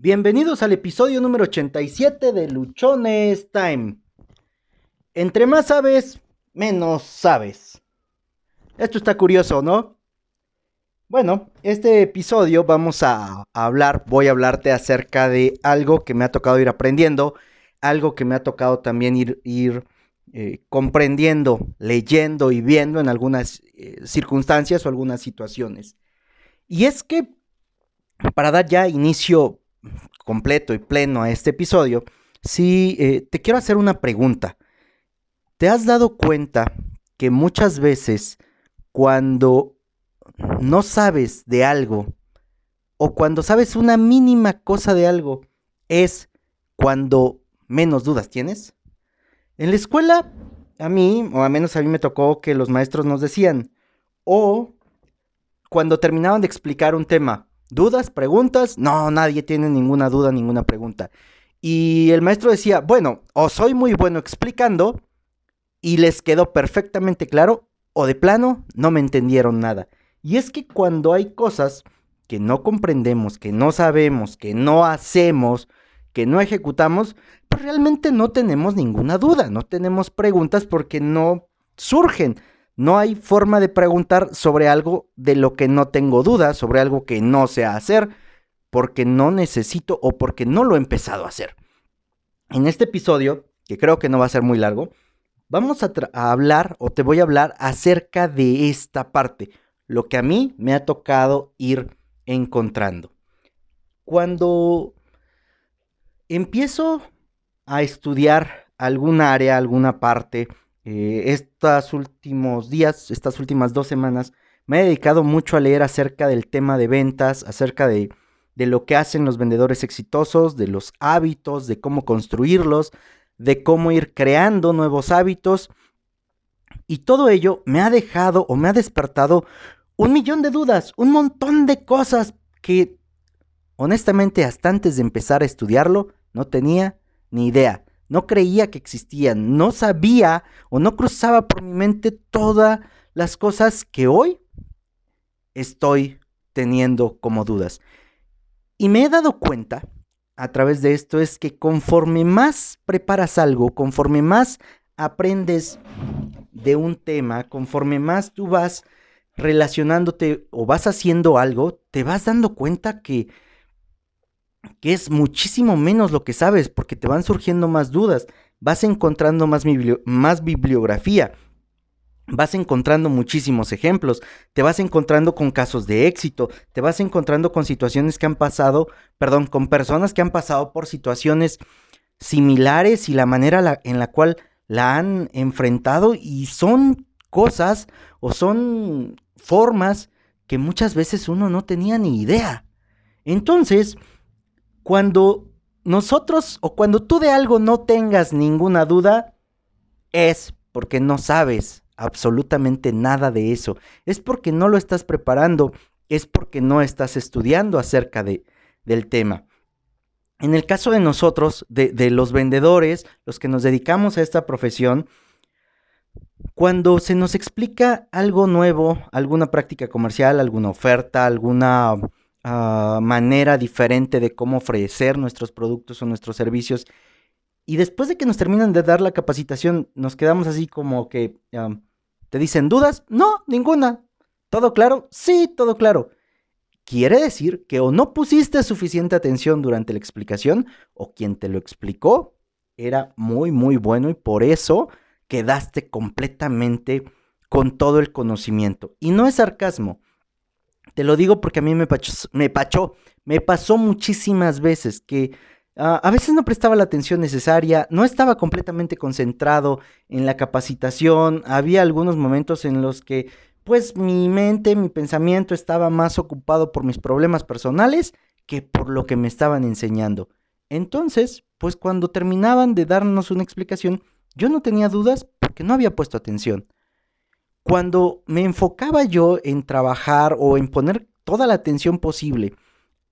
Bienvenidos al episodio número 87 de Luchones Time. Entre más sabes, menos sabes. Esto está curioso, ¿no? Bueno, este episodio vamos a hablar, voy a hablarte acerca de algo que me ha tocado ir aprendiendo, algo que me ha tocado también ir, eh, comprendiendo, leyendo y viendo en algunas eh, circunstancias o algunas situaciones. Y es que, para dar ya inicio completo y pleno a este episodio, sí eh, te quiero hacer una pregunta. ¿Te has dado cuenta que muchas veces cuando no sabes de algo o cuando sabes una mínima cosa de algo es cuando menos dudas tienes? En la escuela, a mí, o al menos a mí me tocó que los maestros nos decían, o cuando terminaban de explicar un tema, ¿dudas? ¿Preguntas? No, nadie tiene ninguna duda, ninguna pregunta. Y el maestro decía, bueno, o soy muy bueno explicando y les quedó perfectamente claro, o de plano no me entendieron nada. Y es que cuando hay cosas que no comprendemos, que no sabemos, que no hacemos, que no ejecutamos, pues realmente no tenemos ninguna duda, no tenemos preguntas porque no surgen. No hay forma de preguntar sobre algo de lo que no tengo duda, sobre algo que no sé hacer, porque no necesito o porque no lo he empezado a hacer. En este episodio, que creo que no va a ser muy largo, vamos a, a hablar o te voy a hablar acerca de esta parte, lo que a mí me ha tocado ir encontrando. Cuando empiezo a estudiar alguna área, alguna parte, eh, estos últimos días, estas últimas dos semanas, me he dedicado mucho a leer acerca del tema de ventas, acerca de, de lo que hacen los vendedores exitosos, de los hábitos, de cómo construirlos, de cómo ir creando nuevos hábitos. Y todo ello me ha dejado o me ha despertado un millón de dudas, un montón de cosas que honestamente hasta antes de empezar a estudiarlo no tenía ni idea, no creía que existían, no sabía o no cruzaba por mi mente todas las cosas que hoy estoy teniendo como dudas. Y me he dado cuenta a través de esto es que conforme más preparas algo, conforme más aprendes de un tema, conforme más tú vas relacionándote o vas haciendo algo, te vas dando cuenta que, que es muchísimo menos lo que sabes, porque te van surgiendo más dudas, vas encontrando más, más bibliografía, vas encontrando muchísimos ejemplos, te vas encontrando con casos de éxito, te vas encontrando con situaciones que han pasado, perdón, con personas que han pasado por situaciones similares y la manera en la cual la han enfrentado y son cosas o son formas que muchas veces uno no tenía ni idea. Entonces, cuando nosotros o cuando tú de algo no tengas ninguna duda, es porque no sabes absolutamente nada de eso. Es porque no lo estás preparando, es porque no estás estudiando acerca de, del tema. En el caso de nosotros, de, de los vendedores, los que nos dedicamos a esta profesión, cuando se nos explica algo nuevo, alguna práctica comercial, alguna oferta, alguna ah, manera diferente de cómo ofrecer nuestros productos o nuestros servicios, y después de que nos terminan de dar la capacitación, nos quedamos así como que te dicen dudas, no, ninguna. ¿Todo claro? Sí, todo claro. Quiere decir que o no pusiste suficiente atención durante la explicación, o quien te lo explicó era muy, muy bueno y por eso quedaste completamente con todo el conocimiento. Y no es sarcasmo. Te lo digo porque a mí me pachó, me, me pasó muchísimas veces que a veces no prestaba la atención necesaria, no estaba completamente concentrado en la capacitación, había algunos momentos en los que pues mi mente, mi pensamiento estaba más ocupado por mis problemas personales que por lo que me estaban enseñando. Entonces, pues cuando terminaban de darnos una explicación, yo no tenía dudas porque no había puesto atención. Cuando me enfocaba yo en trabajar o en poner toda la atención posible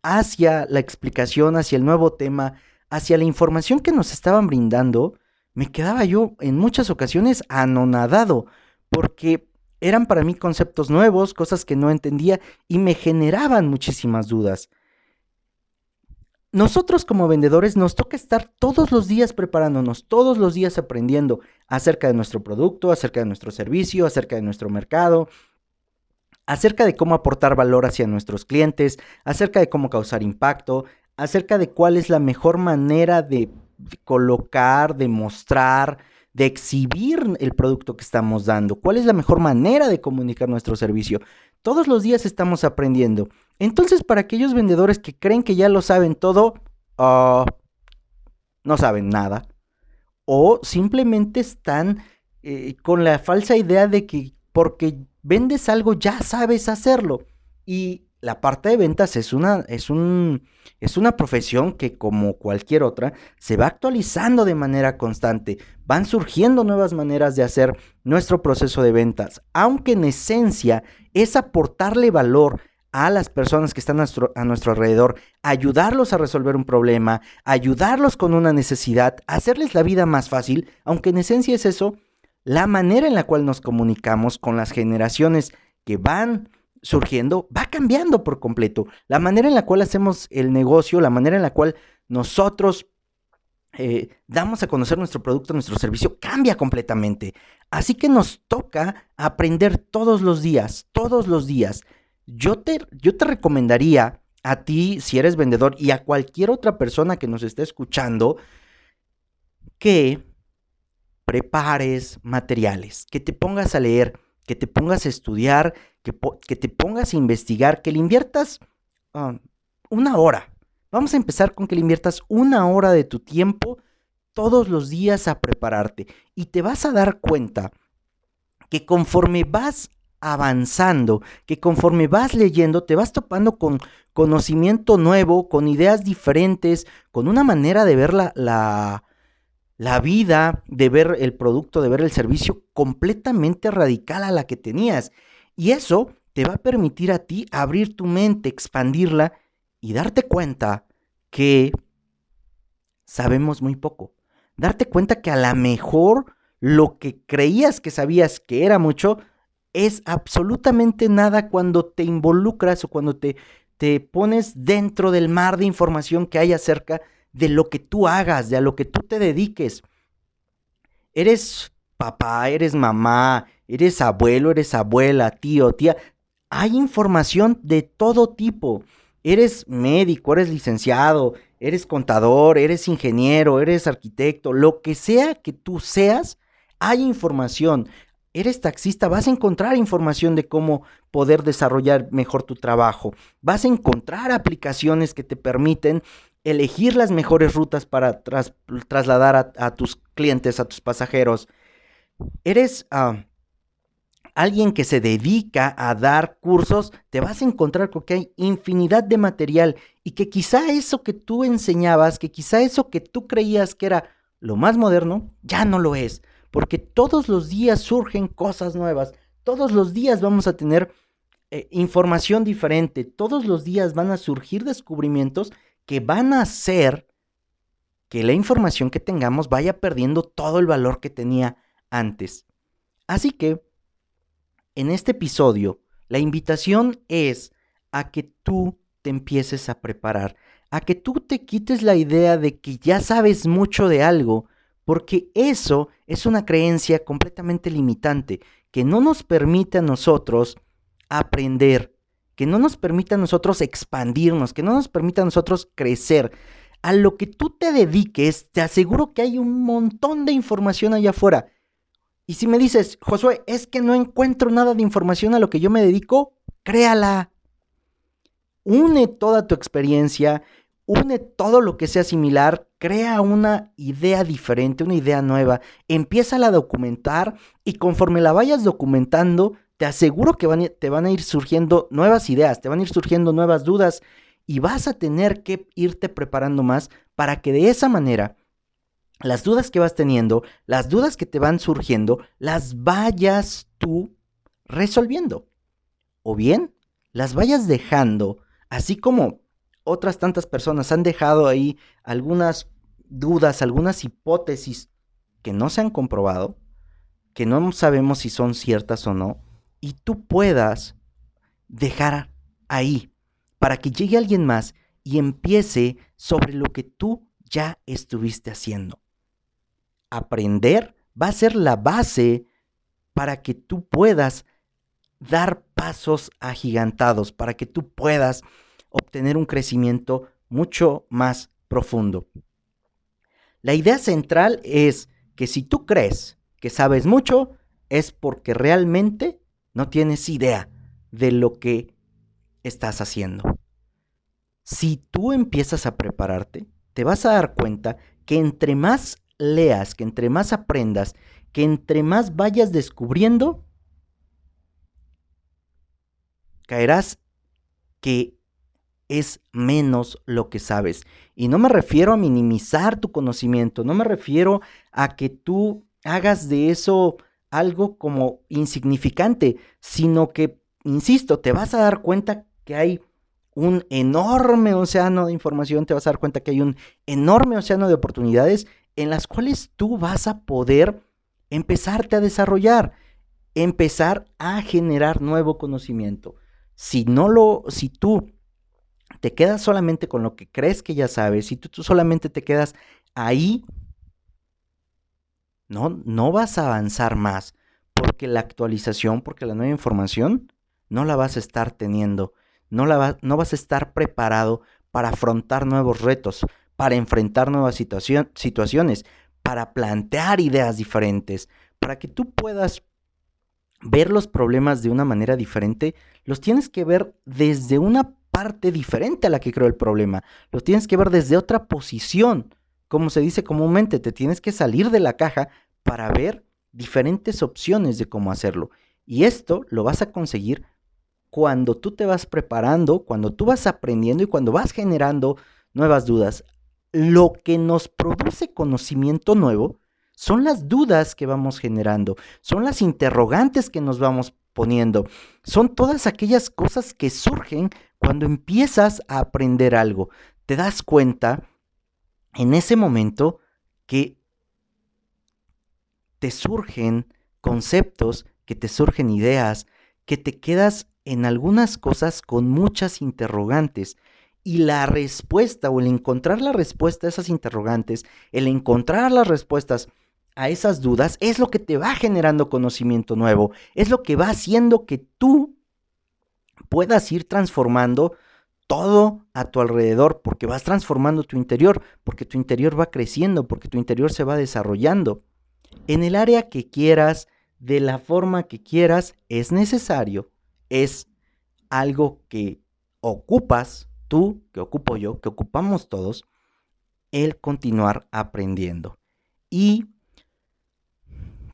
hacia la explicación, hacia el nuevo tema, hacia la información que nos estaban brindando, me quedaba yo en muchas ocasiones anonadado, porque eran para mí conceptos nuevos, cosas que no entendía y me generaban muchísimas dudas. Nosotros como vendedores nos toca estar todos los días preparándonos, todos los días aprendiendo acerca de nuestro producto, acerca de nuestro servicio, acerca de nuestro mercado, acerca de cómo aportar valor hacia nuestros clientes, acerca de cómo causar impacto, acerca de cuál es la mejor manera de colocar, de mostrar, de exhibir el producto que estamos dando, cuál es la mejor manera de comunicar nuestro servicio. Todos los días estamos aprendiendo. Entonces, para aquellos vendedores que creen que ya lo saben todo, ah, no saben nada. O simplemente están eh, con la falsa idea de que porque vendes algo ya sabes hacerlo. Y la parte de ventas es una, es, un, es una profesión que como cualquier otra se va actualizando de manera constante. Van surgiendo nuevas maneras de hacer nuestro proceso de ventas, aunque en esencia es aportarle valor a las personas que están a nuestro, alrededor, ayudarlos a resolver un problema, ayudarlos con una necesidad, hacerles la vida más fácil, aunque en esencia es eso, la manera en la cual nos comunicamos con las generaciones que van surgiendo va cambiando por completo. La manera en la cual hacemos el negocio, la manera en la cual nosotros eh, damos a conocer nuestro producto, nuestro servicio, cambia completamente. Así que nos toca aprender todos los días, todos los días. Yo te, yo te recomendaría a ti, si eres vendedor, y a cualquier otra persona que nos esté escuchando, que prepares materiales, que te pongas a leer, que te pongas a estudiar, que, te pongas a investigar, que le inviertas ah, una hora. Vamos a empezar con que le inviertas una hora de tu tiempo todos los días a prepararte y te vas a dar cuenta que conforme vas avanzando, que conforme vas leyendo, te vas topando con conocimiento nuevo, con ideas diferentes, con una manera de ver la, la, la, vida, de ver el producto, de ver el servicio completamente radical a la que tenías. Y eso te va a permitir a ti abrir tu mente, expandirla y darte cuenta que sabemos muy poco. Darte cuenta que a lo mejor lo que creías que sabías que era mucho es absolutamente nada cuando te involucras o cuando te, te pones dentro del mar de información que hay acerca de lo que tú hagas, de a lo que tú te dediques. Eres papá, eres mamá, eres abuelo, eres abuela, tío, tía. Hay información de todo tipo. Eres médico, eres licenciado, eres contador, eres ingeniero, eres arquitecto, lo que sea que tú seas, hay información. Eres taxista, vas a encontrar información de cómo poder desarrollar mejor tu trabajo. Vas a encontrar aplicaciones que te permiten elegir las mejores rutas para trasladar a, tus clientes, a tus pasajeros. Eres ah, alguien que se dedica a dar cursos, te vas a encontrar con que hay infinidad de material y que quizá eso que tú enseñabas, que quizá eso que tú creías que era lo más moderno, ya no lo es, porque todos los días surgen cosas nuevas, todos los días vamos a tener eh, información diferente, todos los días van a surgir descubrimientos que van a hacer que la información que tengamos vaya perdiendo todo el valor que tenía antes. Así que en este episodio, la invitación es a que tú te empieces a preparar, a que tú te quites la idea de que ya sabes mucho de algo, porque eso es una creencia completamente limitante que no nos permite a nosotros aprender, que no nos permite a nosotros expandirnos, que no nos permite a nosotros crecer. A lo que tú te dediques, te aseguro que hay un montón de información allá afuera y si me dices, Josué, es que no encuentro nada de información a lo que yo me dedico, créala. Une toda tu experiencia, une todo lo que sea similar, crea una idea diferente, una idea nueva, empieza a documentar y conforme la vayas documentando, te aseguro que te van a ir surgiendo nuevas ideas, te van a ir surgiendo nuevas dudas y vas a tener que irte preparando más para que de esa manera las dudas que vas teniendo, las dudas que te van surgiendo, las vayas tú resolviendo. O bien, las vayas dejando, así como otras tantas personas han dejado ahí algunas dudas, algunas hipótesis que no se han comprobado, que no sabemos si son ciertas o no, y tú puedas dejar ahí para que llegue alguien más y empiece sobre lo que tú ya estuviste haciendo. Aprender va a ser la base para que tú puedas dar pasos agigantados, para que tú puedas obtener un crecimiento mucho más profundo. La idea central es que si tú crees que sabes mucho, es porque realmente no tienes idea de lo que estás haciendo. Si tú empiezas a prepararte, te vas a dar cuenta que entre más leas, que entre más aprendas, que entre más vayas descubriendo, caerás que es menos lo que sabes. Y no me refiero a minimizar tu conocimiento, no me refiero a que tú hagas de eso algo como insignificante, sino que, insisto, te vas a dar cuenta que hay un enorme océano de información, te vas a dar cuenta que hay un enorme océano de oportunidades en las cuales tú vas a poder empezarte a desarrollar, empezar a generar nuevo conocimiento. Si no lo, si tú te quedas solamente con lo que crees que ya sabes, si tú, tú solamente te quedas ahí, no, no vas a avanzar más, porque la actualización, porque la nueva información, no la vas a estar teniendo no, la no vas a estar preparado para afrontar nuevos retos, para enfrentar nuevas situaciones, para plantear ideas diferentes, para que tú puedas ver los problemas de una manera diferente, los tienes que ver desde una parte diferente a la que creó el problema, los tienes que ver desde otra posición, como se dice comúnmente, te tienes que salir de la caja para ver diferentes opciones de cómo hacerlo. Y esto lo vas a conseguir cuando tú te vas preparando, cuando tú vas aprendiendo y cuando vas generando nuevas dudas. Lo que nos produce conocimiento nuevo son las dudas que vamos generando, son las interrogantes que nos vamos poniendo, son todas aquellas cosas que surgen cuando empiezas a aprender algo. Te das cuenta en ese momento que te surgen conceptos, que te surgen ideas, que te quedas en algunas cosas con muchas interrogantes. Y la respuesta o el encontrar la respuesta a esas interrogantes, el encontrar las respuestas a esas dudas, es lo que te va generando conocimiento nuevo, es lo que va haciendo que tú puedas ir transformando todo a tu alrededor, porque vas transformando tu interior, porque tu interior va creciendo, porque tu interior se va desarrollando. En el área que quieras, de la forma que quieras, es necesario es algo que ocupas tú, que ocupo yo, que ocupamos todos, el continuar aprendiendo. Y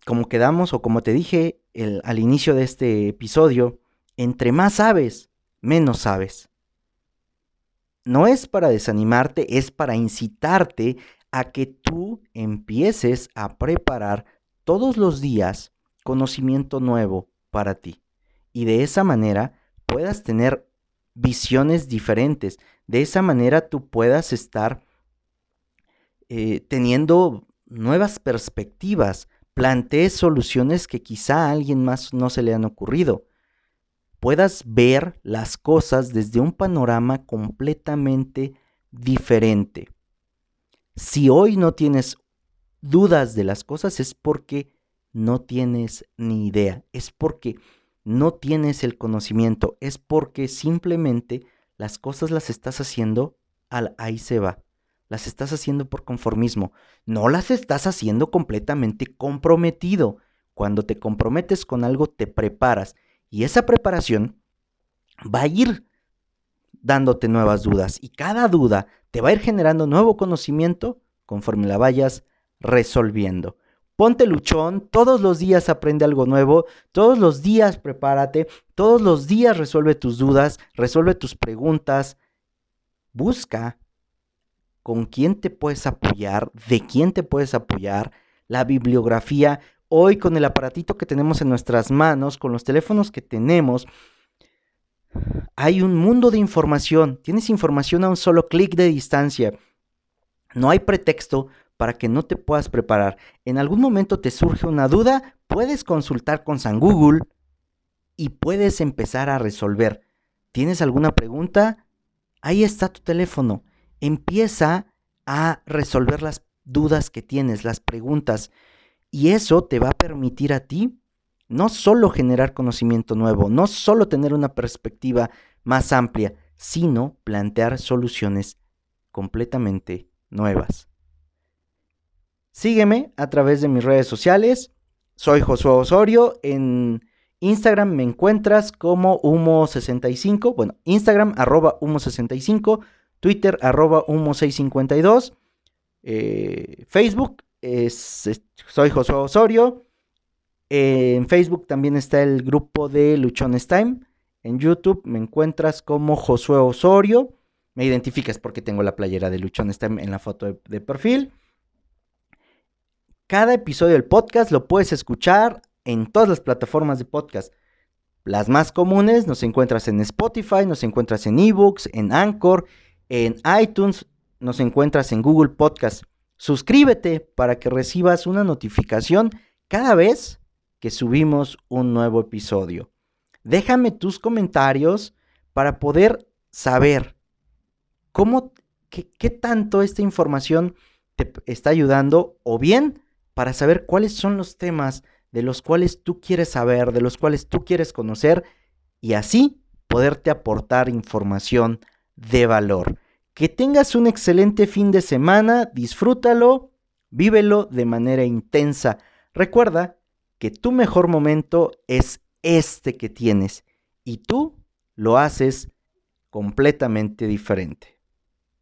como quedamos o como te dije al inicio de este episodio, entre más sabes, menos sabes. No es para desanimarte, es para incitarte a que tú empieces a preparar todos los días conocimiento nuevo para ti y de esa manera puedas tener visiones diferentes. De esa manera tú puedas estar eh, teniendo nuevas perspectivas, plantees soluciones que quizá a alguien más no se le han ocurrido. Puedas ver las cosas desde un panorama completamente diferente. Si hoy no tienes dudas de las cosas es porque no tienes ni idea, es porque no tienes el conocimiento, es porque simplemente las cosas las estás haciendo al ahí se va. Las estás haciendo por conformismo, no las estás haciendo completamente comprometido. Cuando te comprometes con algo, te preparas y esa preparación va a ir dándote nuevas dudas y cada duda te va a ir generando nuevo conocimiento conforme la vayas resolviendo. Ponte luchón, todos los días aprende algo nuevo, todos los días prepárate, todos los días resuelve tus dudas, resuelve tus preguntas. Busca con quién te puedes apoyar, de quién te puedes apoyar, la bibliografía. Hoy con el aparatito que tenemos en nuestras manos, con los teléfonos que tenemos, hay un mundo de información. Tienes información a un solo clic de distancia. No hay pretexto para que no te puedas preparar. En algún momento te surge una duda, puedes consultar con San Google y puedes empezar a resolver. ¿Tienes alguna pregunta? Ahí está tu teléfono. Empieza a resolver las dudas que tienes, las preguntas. Y eso te va a permitir a ti no solo generar conocimiento nuevo, no solo tener una perspectiva más amplia, sino plantear soluciones completamente nuevas. Sígueme a través de mis redes sociales. Soy Josué Osorio. En Instagram me encuentras como Humo65. Bueno, Instagram arroba Humo65. Twitter arroba Humo652. Eh, Facebook es, soy Josué Osorio. en Facebook también está el grupo de Luchones Time. En YouTube me encuentras como Josué Osorio. Me identificas porque tengo la playera de Luchones Time en la foto de perfil. Cada episodio del podcast lo puedes escuchar en todas las plataformas de podcast. Las más comunes nos encuentras en Spotify, nos encuentras en eBooks, en Anchor, en iTunes, nos encuentras en Google Podcast. Suscríbete para que recibas una notificación cada vez que subimos un nuevo episodio. Déjame tus comentarios para poder saber cómo, qué, qué tanto esta información te está ayudando o bien para saber cuáles son los temas de los cuales tú quieres saber, de los cuales tú quieres conocer y así poderte aportar información de valor. Que tengas un excelente fin de semana, disfrútalo, vívelo de manera intensa. Recuerda que tu mejor momento es este que tienes y tú lo haces completamente diferente.